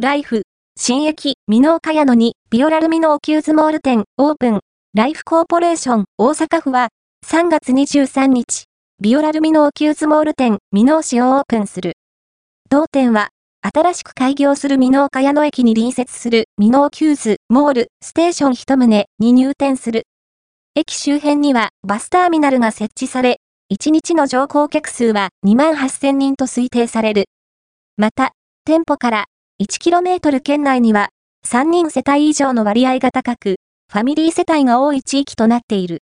ライフ、新駅、ミノーカヤノに、ビオラルミノーキューズモール店、オープン、ライフコーポレーション、大阪府は、3月23日、ビオラルみのおキューズモール店、箕面市をオープンする。同店は、新しく開業するミノーカヤノ駅に隣接するみのおキューズモール、ステーション一棟に入店する。駅周辺にはバスターミナルが設置され、1日の乗降客数は2万8000人と推定される。また、店舗から 1km 圏内には3人世帯以上の割合が高く、ファミリー世帯が多い地域となっている。